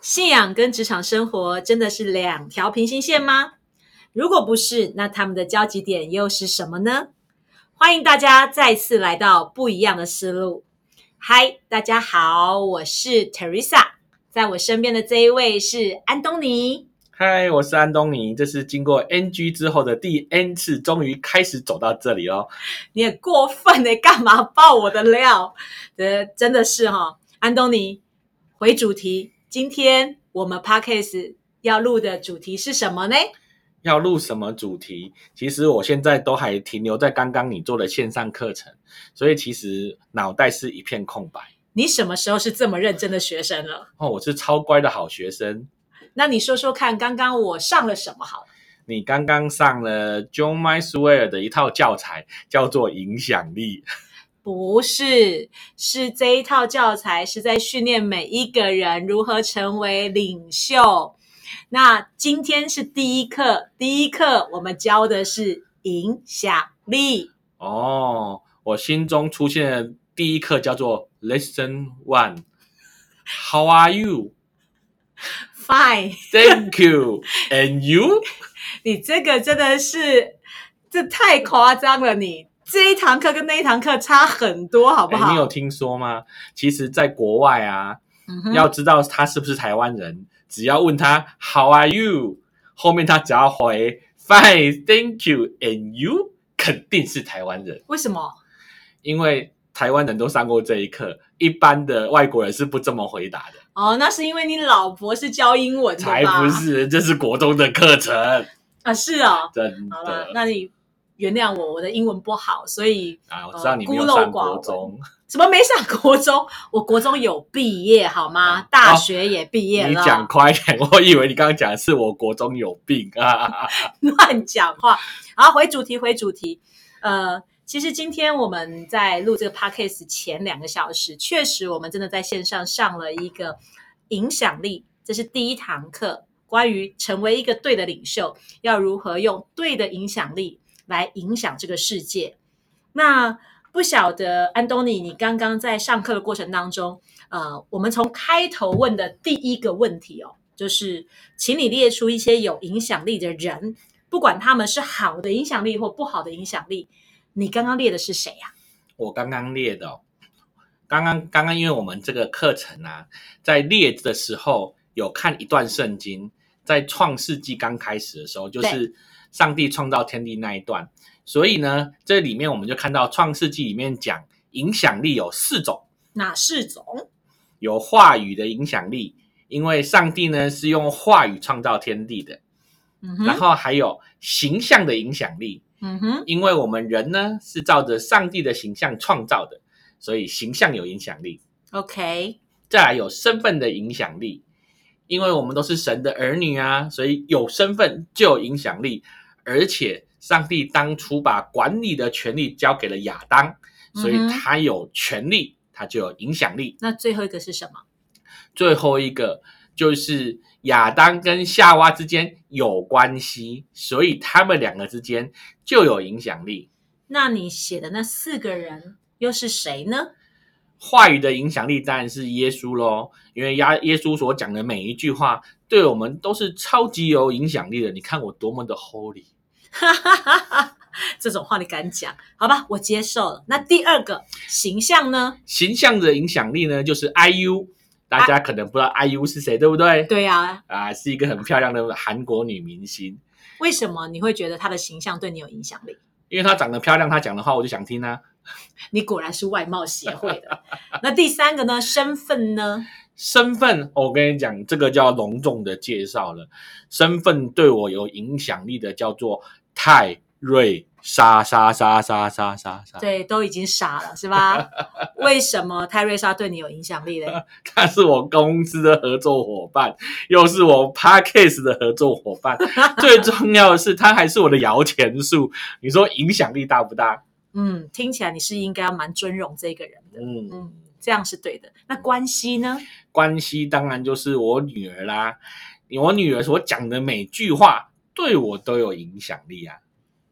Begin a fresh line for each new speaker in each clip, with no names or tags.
信仰跟职场生活真的是两条平行线吗？如果不是，那他们的交集点又是什么呢？欢迎大家再次来到不一样的思路。嗨，大家好，我是 Teresa，在我身边的这一位是安东尼。
嗨，我是安东尼，这是经过 NG 之后的第 N 次，终于开始走到这里哦。
你很过分呢，干嘛爆我的料？呃，真的是哈，安东尼，回主题。今天我们 podcast 要录的主题是什么呢？
要录什么主题？其实我现在都还停留在刚刚你做的线上课程，所以其实脑袋是一片空白。
你什么时候是这么认真的学生了？
哦，我是超乖的好学生。
那你说说看，刚刚我上了什么好？
你刚刚上了 John Maxwell 的一套教材，叫做影响力。
不是，是这一套教材是在训练每一个人如何成为领袖。那今天是第一课，第一课我们教的是影响力。
哦，我心中出现的第一课叫做 Lesson One。How are you?
Fine.
Thank you. And you?
你这个真的是，这太夸张了，你。这一堂课跟那一堂课差很多，好不好？
你有听说吗？其实，在国外啊，要知道他是不是台湾人，只要问他 How are you？后面他只要回 Fine，Thank you，and you，肯定是台湾人。
为什么？
因为台湾人都上过这一课，一般的外国人是不这么回答的。
哦，那是因为你老婆是教英文的
才不是，这是国中的课程
啊！是啊，
真的。
那你。原谅我，我的英文不好，所以
啊，我知道你没有上国中，
什么没上国中？我国中有毕业好吗？大学也毕业了。
你讲快点，我以为你刚刚讲的是我国中有病啊！
乱讲话。好，回主题，回主题。呃，其实今天我们在录这个 podcast 前两个小时，确实我们真的在线上上了一个影响力，这是第一堂课，关于成为一个对的领袖，要如何用对的影响力。来影响这个世界。那不晓得安东尼，你刚刚在上课的过程当中，呃，我们从开头问的第一个问题哦，就是请你列出一些有影响力的人，不管他们是好的影响力或不好的影响力。你刚刚列的是谁呀？
我刚刚列的，刚刚刚刚，因为我们这个课程啊，在列的时候有看一段圣经，在创世纪刚开始的时候，就是。上帝创造天地那一段，所以呢，这里面我们就看到《创世纪》里面讲影响力有四种，
哪四种？
有话语的影响力，因为上帝呢是用话语创造天地的，嗯然后还有形象的影响力，嗯哼，因为我们人呢是照着上帝的形象创造的，所以形象有影响力。
OK，
再来有身份的影响力，因为我们都是神的儿女啊，所以有身份就有影响力。而且，上帝当初把管理的权利交给了亚当，所以他有权利，他就有影响力。
那最后一个是什么？
最后一个就是亚当跟夏娃之间有关系，所以他们两个之间就有影响力。
那你写的那四个人又是谁呢？
话语的影响力当然是耶稣喽，因为耶耶稣所讲的每一句话，对我们都是超级有影响力的。你看我多么的 holy。哈哈
哈哈这种话你敢讲？好吧，我接受了。那第二个形象呢？
形象的影响力呢，就是 IU。大家可能不知道 IU 是谁，对不对？
对呀，
啊，是一个很漂亮的韩国女明星。
为什么你会觉得她的形象对你有影响力？
因为她长得漂亮，她讲的话我就想听啊。
你果然是外貌协会的。那第三个呢？身份呢？
身份，我跟你讲，这个叫隆重的介绍了。身份对我有影响力的叫做。泰瑞莎莎莎莎莎莎莎，
对，都已经傻了，是吧？为什么泰瑞莎对你有影响力嘞？
他是我公司的合作伙伴，又是我 Parkcase 的合作伙伴，最重要的是他还是我的摇钱树。你说影响力大不大？
嗯，听起来你是应该要蛮尊荣这个人的。嗯嗯，这样是对的。那关系呢？
关系当然就是我女儿啦。我女儿所讲的每句话。对我都有影响力啊！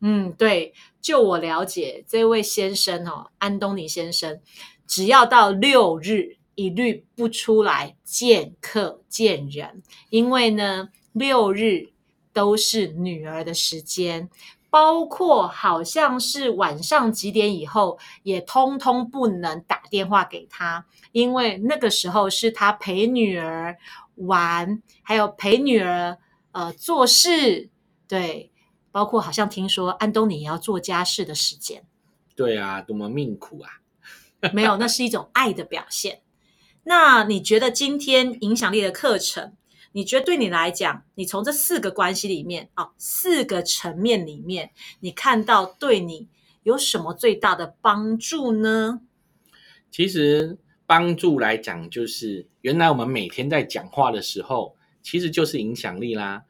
嗯，对，就我了解，这位先生哦，安东尼先生，只要到六日，一律不出来见客见人，因为呢，六日都是女儿的时间，包括好像是晚上几点以后，也通通不能打电话给他，因为那个时候是他陪女儿玩，还有陪女儿呃做事，对，包括好像听说安东尼也要做家事的时间。
对啊，多么命苦啊！
没有，那是一种爱的表现。那你觉得今天影响力的课程，你觉得对你来讲，你从这四个关系里面啊，四个层面里面，你看到对你有什么最大的帮助呢？
其实帮助来讲，就是原来我们每天在讲话的时候，其实就是影响力啦。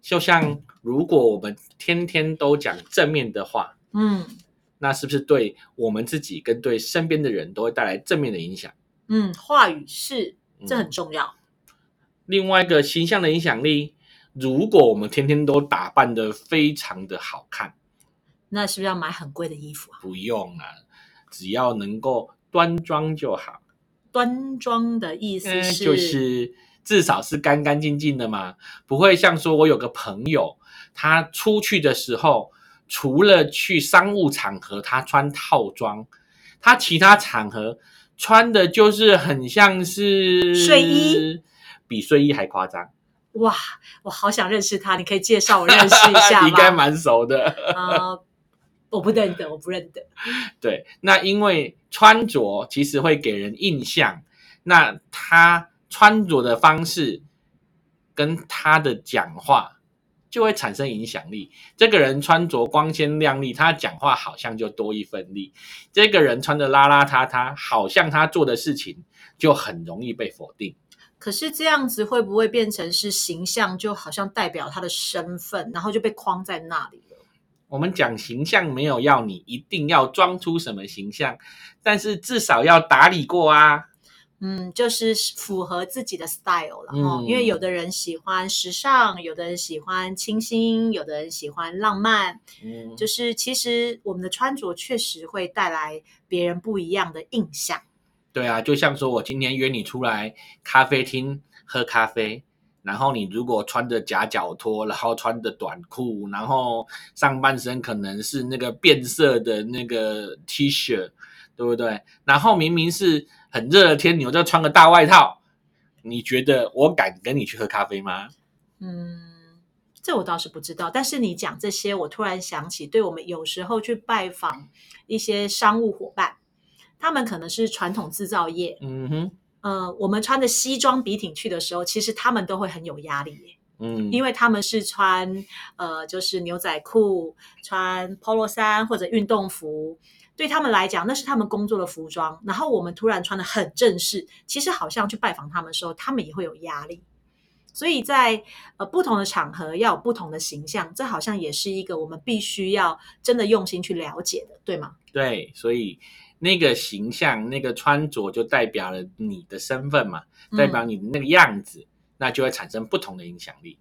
就像如果我们天天都讲正面的话，
嗯
那是不是对我们自己跟对身边的人都会带来正面的影响？
嗯，话语是这很重要。
另外一个形象的影响力，如果我们天天都打扮的非常的好看，
那是不是要买很贵的衣服啊？
不用啊，只要能够端庄就好。
端庄的意思
嗯，就是至少是干干净净的嘛，不会像说我有个朋友，他出去的时候，除了去商务场合他穿套装，他其他场合穿的就是很像是
睡衣，
比睡衣还夸张，
哇，我好想认识他，你可以介绍我认识一下 吗？
应该蛮熟的。
啊、我不认得，我不认得。
对，那因为穿着其实会给人印象，那他穿着的方式跟他的讲话就会产生影响力。这个人穿着光鲜亮丽，他讲话好像就多一份力；这个人穿的邋邋遢遢，好像他做的事情就很容易被否定。
可是这样子会不会变成是形象，就好像代表他的身份，然后就被框在那里了？
我们讲形象，没有要你一定要装出什么形象，但是至少要打理过啊。
嗯，就是符合自己的 style 了哈、
嗯
因为有的人喜欢时尚，有的人喜欢清新，有的人喜欢浪漫。
嗯，
就是其实我们的穿着确实会带来别人不一样的印象。
对啊，就像说我今天约你出来咖啡厅喝咖啡，然后你如果穿着夹脚拖，然后穿着短裤，然后上半身可能是那个变色的那个 T 恤，对不对？然后明明是很热的天，你又再穿个大外套，你觉得我敢跟你去喝咖啡吗？
嗯，这我倒是不知道。但是你讲这些，我突然想起，对我们有时候去拜访一些商务伙伴，他们可能是传统制造业，
嗯哼，
呃，我们穿着西装笔挺去的时候，其实他们都会很有压力耶。
嗯，
因为他们是穿呃，就是牛仔裤、穿 polo 衫或者运动服，对他们来讲，那是他们工作的服装。然后我们突然穿的很正式，其实好像去拜访他们的时候，他们也会有压力。所以在呃不同的场合要有不同的形象，这好像也是一个我们必须要真的用心去了解的，对吗？
对，所以那个形象、那个穿着就代表了你的身份嘛，代表你的那个样子，那就会产生不同的影响力。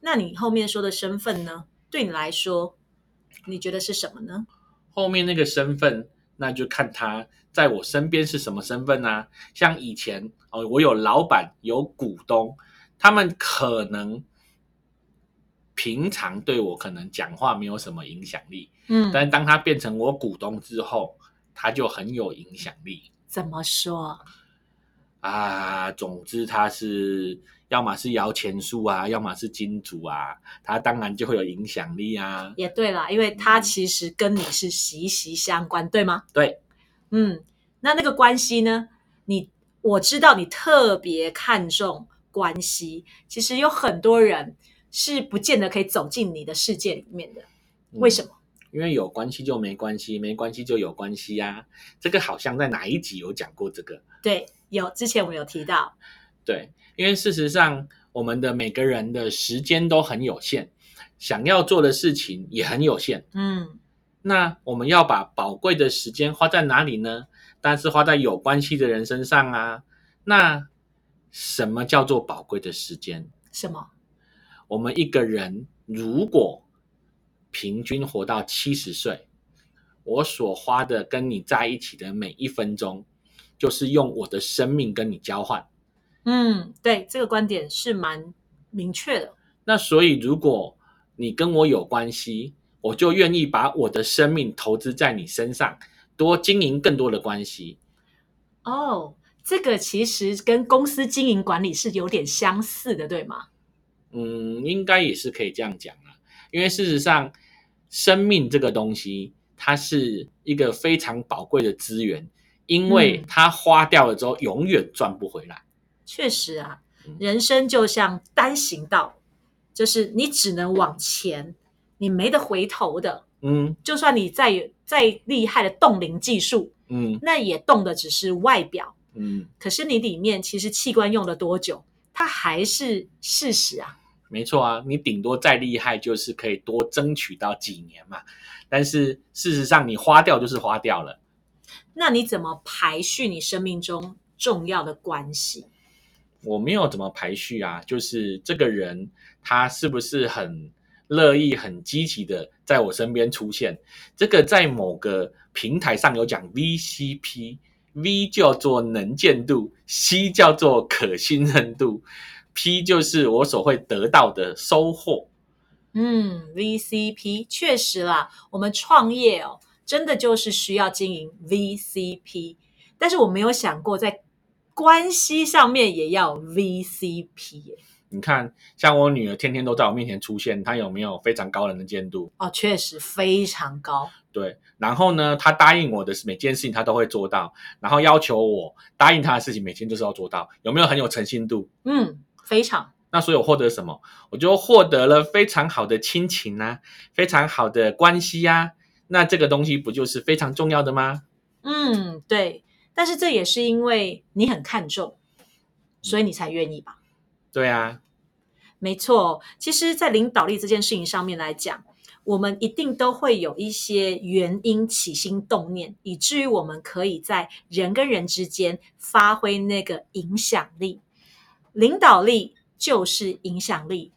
那你后面说的身份呢？对你来说，你觉得是什么呢？
后面那个身份，那就看他在我身边是什么身份啊。像以前哦，我有老板，有股东，他们可能平常对我可能讲话没有什么影响力，
嗯，
但当他变成我股东之后，他就很有影响力
怎么说？
啊。总之，他是要么是摇钱树啊，要么是金主啊，他当然就会有影响力啊。
也对啦，因为他其实跟你是息息相关，对吗？
对，
嗯，那那个关系呢？你我知道你特别看重关系，其实有很多人是不见得可以走进你的世界里面的。为什么？
因为有关系就没关系，没关系就有关系呀、这个好像在哪一集有讲过这个。
对，有之前我们有提到，
对，因为事实上我们的每个人的时间都很有限，想要做的事情也很有限。
嗯
那我们要把宝贵的时间花在哪里呢？当然是花在有关系的人身上啊。那什么叫做宝贵的时间？
什么？
我们一个人如果平均活到七十岁，我所花的跟你在一起的每一分钟，就是用我的生命跟你交换。
嗯，对，这个观点是蛮明确的。
那所以，如果你跟我有关系，我就愿意把我的生命投资在你身上，多经营更多的关系。
哦，这个其实跟公司经营管理是有点相似的，对吗？
嗯，应该也是可以这样讲啊。因为事实上，生命这个东西，它是一个非常宝贵的资源，因为它花掉了之后，永远赚不回来。
确实啊，人生就像单行道，就是你只能往前，你没得回头的。
嗯
就算你再有再厉害的冻龄技术，
嗯
那也冻的只是外表，
嗯，
可是你里面其实器官用了多久，它还是事实啊。
没错啊，你顶多再厉害，就是可以多争取到几年嘛。但是事实上，你花掉就是花掉了。
那你怎么排序你生命中重要的关系？
我没有怎么排序啊，就是这个人他是不是很乐意、很积极的在我身边出现？这个在某个平台上有讲 VCP，V 叫做能见度，C 叫做可信任度，P 就是我所会得到的收获。
嗯，VCP 确实啦，我们创业哦，真的就是需要经营 VCP，但是我没有想过在关系上面也要 VCP 耶。
你看，像我女儿天天都在我面前出现，她有没有非常高的能见度？
哦，确实非常高。
对，然后呢，她答应我的每件事情她都会做到，然后要求我答应她的事情每天就是要做到，有没有很有诚信度？
嗯，非常。
那所以我获得什么？我就获得了非常好的亲情啊，非常好的关系呀、那这个东西不就是非常重要的吗？
嗯，对。但是这也是因为你很看重，所以你才愿意吧？
对啊，
没错，其实，在领导力这件事情上面来讲，我们一定都会有一些原因起心动念，以至于我们可以在人跟人之间发挥那个影响力。领导力就是影响力，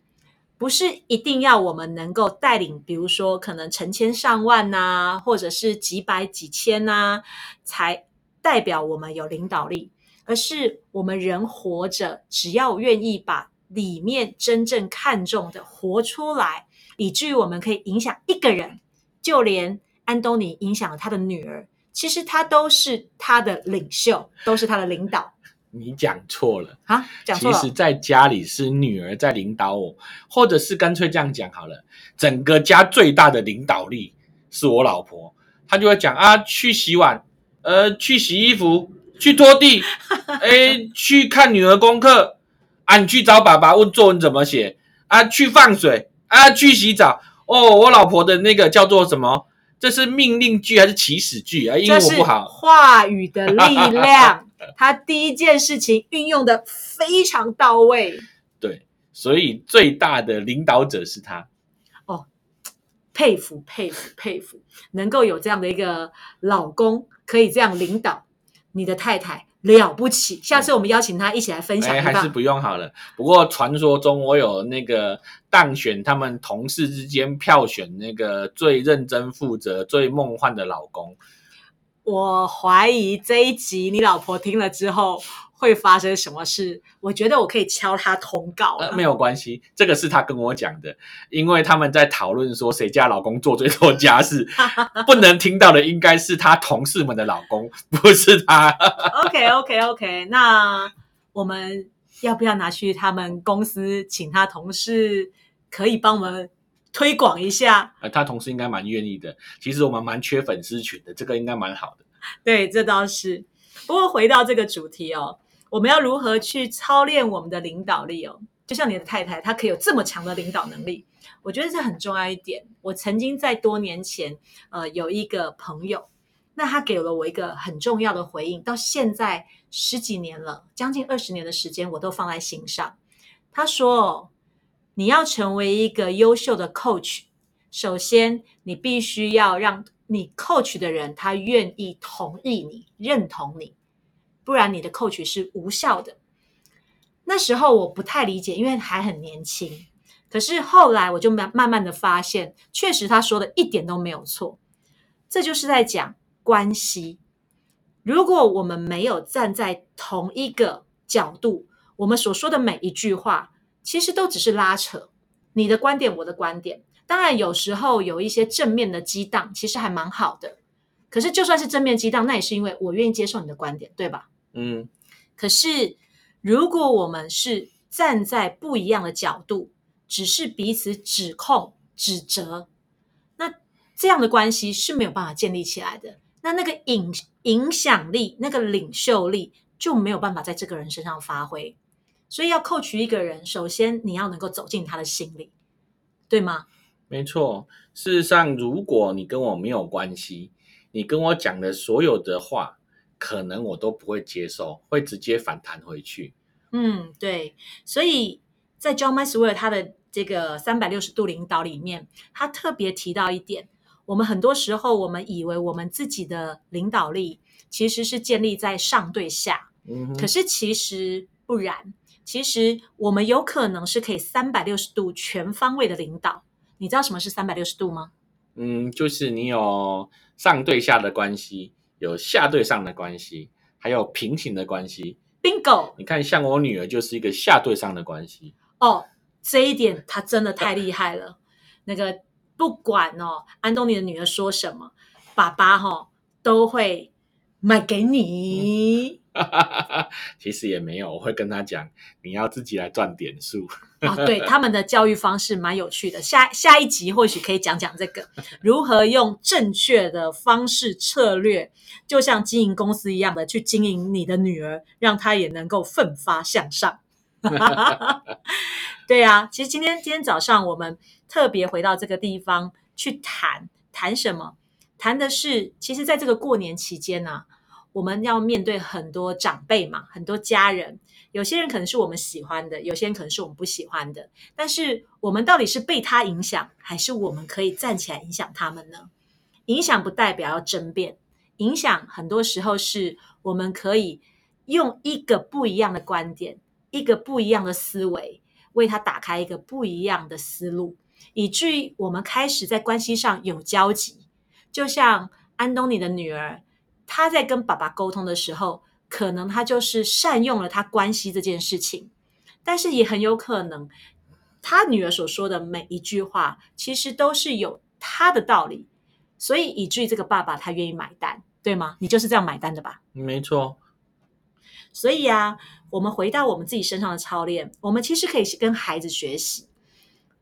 不是一定要我们能够带领，比如说可能成千上万呐、或者是几百几千呐、才代表我们有领导力。而是我们人活着，只要愿意把里面真正看重的活出来，以至于我们可以影响一个人，就连安东尼影响了他的女儿，其实他都是他的领袖，都是他的领导。
你讲错了。
啊！讲错了
其实，，在家里是女儿在领导我，或者是干脆这样讲好了，整个家最大的领导力是我老婆，她就会讲啊，去洗碗，呃，去洗衣服，去拖地，哎，去看女儿功课，啊，你去找爸爸问作文怎么写，啊，去放水，啊，去洗澡。哦，我老婆的那个叫做什么？这是命令句还是祈使句啊？英文我不好。
话语的力量。他第一件事情运用的非常到位，
对，所以最大的领导者是他。
哦佩服佩服佩服，能够有这样的一个老公，可以这样领导你的太太，了不起。下次我们邀请他一起来分享
哎，还是。不用好了。不过传说中我有那个当选他们同事之间票选那个最认真负责、最梦幻的老公。
我怀疑这一集你老婆听了之后会发生什么事？我觉得我可以敲她通告了。
呃，没有关系，这个是她跟我讲的，因为他们在讨论说谁家老公做最多家事，不能听到的应该是她同事们的老公，不是他。
OK OK OK，那我们要不要拿去他们公司，请他同事可以帮我们推广一下？
呃，他同事应该蛮愿意的。其实我们蛮缺粉丝群的，这个应该蛮好的。
对，这倒是。不过回到这个主题哦，我们要如何去操练我们的领导力哦？就像你的太太，她可以有这么强的领导能力，我觉得这很重要一点。我曾经在多年前，呃，有一个朋友，那他给了我一个很重要的回应，到现在十几年了，将近二十年的时间，我都放在心上。他说哦：“你要成为一个优秀的 coach，首先你必须要让你 coach 的人他愿意同意你、认同你，不然你的 coach 是无效的。”那时候我不太理解，因为还很年轻。可是后来我就慢慢慢的发现，确实他说的一点都没有错。这就是在讲关系。如果我们没有站在同一个角度，我们所说的每一句话，其实都只是拉扯你的观点，我的观点。当然，有时候有一些正面的激荡，其实还蛮好的。可是，就算是正面激荡，那也是因为我愿意接受你的观点，对吧？
嗯，
可是，如果我们是站在不一样的角度，只是彼此指控、指责，那这样的关系是没有办法建立起来的。那那个影影响力、那个领袖力就没有办法在这个人身上发挥。所以，要扣取一个人，首先你要能够走进他的心里，对吗？
没错。事实上，如果你跟我没有关系，你跟我讲的所有的话，可能我都不会接受，会直接反弹回去。
嗯，对。所以在 John Maxwell 他的这个三百六十度领导里面，他特别提到一点：我们很多时候，我们以为我们自己的领导力其实是建立在上对下，
嗯，
可是其实不然。其实我们有可能是可以三百六十度全方位的领导。你知道什么是三百六十度吗？
嗯，就是你有上对下的关系，有下对上的关系，还有平行的关系。
Bingo！
你看，像我女儿就是一个下对上的关系。
哦，这一点她真的太厉害了。那个不管哦，安东尼的女儿说什么，爸爸哈、哦、都会买给你。
其实也没有，我会跟他讲，你要自己来赚点数。
哦，对，他们的教育方式蛮有趣的。下下一集或许可以讲讲这个如何用正确的方式策略，就像经营公司一样的去经营你的女儿，让她也能够奋发向上。对啊，其实今天今天早上我们特别回到这个地方去谈谈什么？谈的是，其实在这个过年期间呢、我们要面对很多长辈嘛，很多家人。有些人可能是我们喜欢的，有些人可能是我们不喜欢的。但是我们到底是被他影响，还是我们可以站起来影响他们呢？影响不代表要争辩，影响很多时候是我们可以用一个不一样的观点，一个不一样的思维，为他打开一个不一样的思路，以至于我们开始在关系上有交集。就像安东尼的女儿，她在跟爸爸沟通的时候，可能她就是善用了他关系这件事情，但是也很有可能，他女儿所说的每一句话，其实都是有他的道理，所以以至于这个爸爸他愿意买单，对吗？你就是这样买单的吧？
没错，
所以啊，我们回到我们自己身上的操练，我们其实可以跟孩子学习，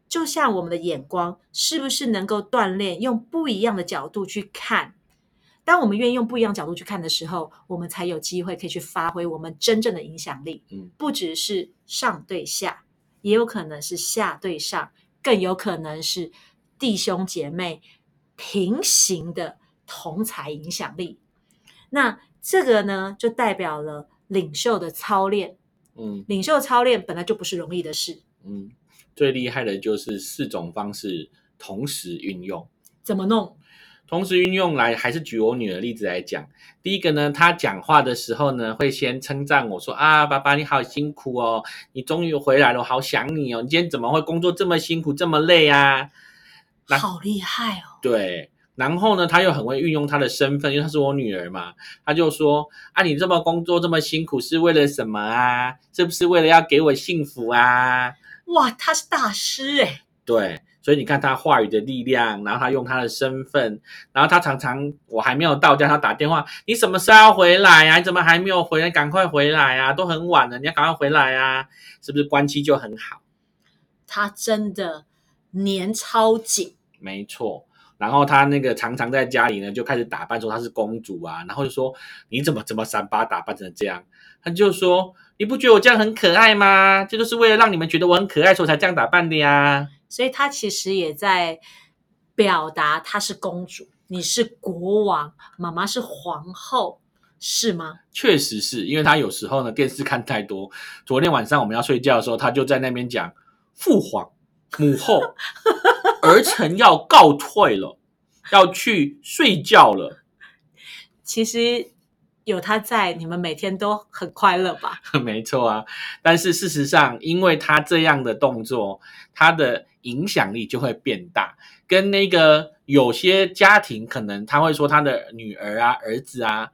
就像我们的眼光是不是能够锻炼，用不一样的角度去看。当我们愿意用不一样角度去看的时候，我们才有机会可以去发挥我们真正的影响力。
嗯，
不只是上对下，也有可能是下对上，更有可能是弟兄姐妹平行的同才影响力。那这个呢，就代表了领袖的操练。
嗯
领袖操练本来就不是容易的事，
嗯，最厉害的就是四种方式同时运用。
怎么弄？
同时运用来，还是举我女儿例子来讲。第一个呢，她讲话的时候呢，会先称赞我说：“啊，爸爸你好辛苦哦，你终于回来了，我好想你哦。你今天怎么会工作这么辛苦，这么累啊？”那
好厉害哦！
对，然后呢，她又很会运用她的身份，因为她是我女儿嘛，她就说：“啊，你这么工作这么辛苦是为了什么啊？是不是为了要给我幸福啊？”
哇，他是大师哎！
对，所以你看他话语的力量，然后他用他的身份，然后他常常我还没有到家，他打电话，你什么时候要回来呀、你怎么还没有回来？赶快回来啊！都很晚了，你要赶快回来啊！是不是关系就很好？
他真的年超紧，
没错。然后他那个常常在家里呢，就开始打扮说她是公主啊，然后就说你怎么这么三八打扮成这样？他就说你不觉得我这样很可爱吗？这就是为了让你们觉得我很可爱，所以才这样打扮的呀。
所以他其实也在表达她是公主，你是国王，妈妈是皇后，是吗？
确实是因为他有时候呢电视看太多。昨天晚上我们要睡觉的时候，他就在那边讲父皇、母后、儿 臣要告退了，要去睡觉了。
其实有他在，你们每天都很快乐吧？
没错啊，但是事实上，因为他这样的动作，他的影响力就会变大。跟那个有些家庭可能他会说他的女儿啊、儿子啊，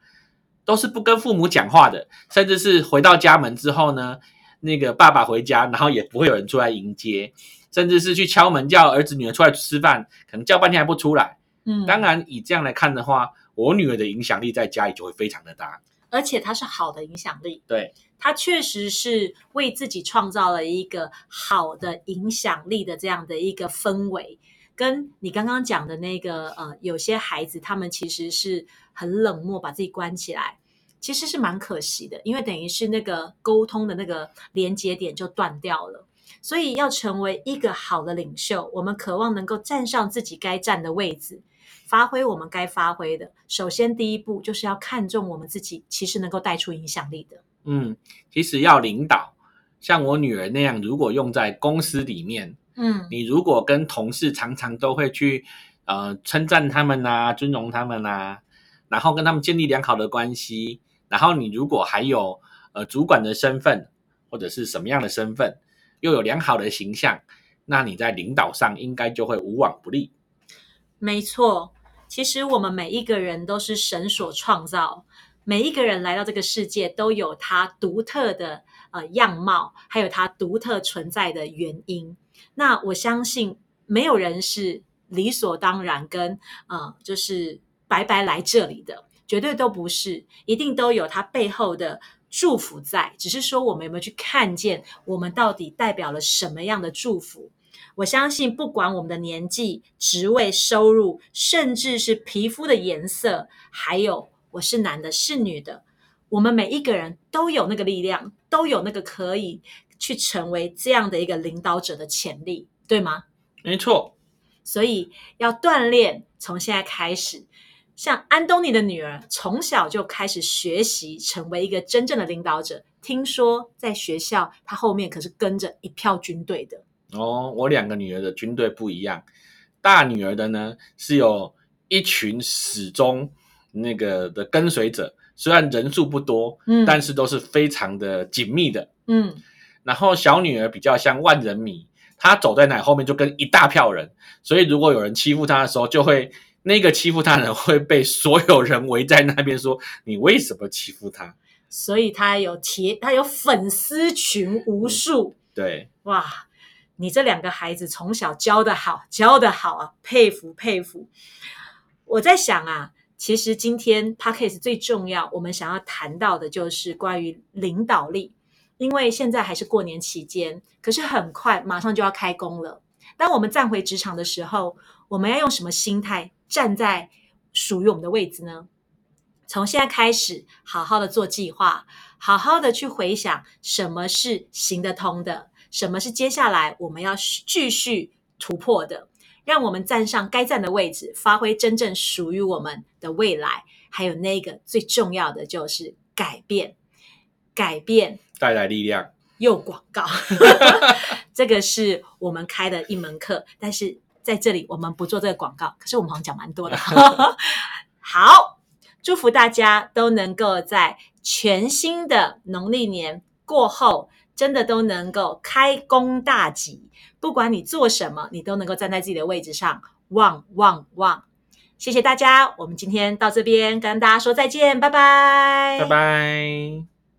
都是不跟父母讲话的，甚至是回到家门之后呢，那个爸爸回家，然后也不会有人出来迎接，甚至是去敲门叫儿子女儿出来吃饭，可能叫半天还不出来。
嗯，
当然，以这样来看的话，我女儿的影响力在家里就会非常的大。
而且她是好的影响力，
对，
她确实是为自己创造了一个好的影响力的这样的一个氛围。跟你刚刚讲的那个呃，有些孩子他们其实是很冷漠，把自己关起来，其实是蛮可惜的，因为等于是那个沟通的那个连接点就断掉了。所以要成为一个好的领袖，我们渴望能够站上自己该站的位置。发挥我们该发挥的，首先第一步就是要看重我们自己，其实能够带出影响力的。
嗯，其实要领导，像我女儿那样，如果用在公司里面，
嗯，
你如果跟同事常常都会去呃称赞他们呐，尊荣他们呐，然后跟他们建立良好的关系，然后你如果还有呃主管的身份或者是什么样的身份，又有良好的形象，那你在领导上应该就会无往不利。
没错。其实我们每一个人都是神所创造，每一个人来到这个世界都有他独特的呃样貌，还有他独特存在的原因。那我相信没有人是理所当然跟呃就是白白来这里的，绝对都不是，一定都有他背后的祝福在。只是说我们有没有去看见，我们到底代表了什么样的祝福？我相信，不管我们的年纪、职位、收入，甚至是皮肤的颜色，还有我是男的、是女的，我们每一个人都有那个力量，都有那个可以去成为这样的一个领导者的潜力，对吗？
没错。
所以要锻炼，从现在开始，像安东尼的女儿从小就开始学习，成为一个真正的领导者。听说在学校，她后面可是跟着一票军队的。
哦，我两个女儿的军队不一样，大女儿的呢是有一群始终那个的跟随者，虽然人数不多，
嗯，
但是都是非常的紧密的，
嗯。
然后小女儿比较像万人迷，她走在哪后面就跟一大票人，所以如果有人欺负她的时候，就会那个欺负她的人会被所有人围在那边说：“你为什么欺负她？”
所以她有铁，她有粉丝群无数，
对，
哇。你这两个孩子从小教的好，教的好啊，佩服佩服。我在想啊，其实今天 p a c k a s e 最重要，我们想要谈到的就是关于领导力。因为现在还是过年期间，可是很快马上就要开工了。当我们站回职场的时候，我们要用什么心态站在属于我们的位置呢？从现在开始，好好的做计划，好好的去回想什么是行得通的。什么是接下来我们要继续突破的？让我们站上该站的位置，发挥真正属于我们的未来。还有那个最重要的就是改变，改变
带来力量。
又广告，这个是我们开的一门课，但是在这里我们不做这个广告。可是我们好像讲蛮多的。好，祝福大家都能够在全新的农历年过后。真的都能够开工大吉，不管你做什么，你都能够站在自己的位置上，旺旺旺！谢谢大家，我们今天到这边跟大家说再见，拜拜，
拜拜。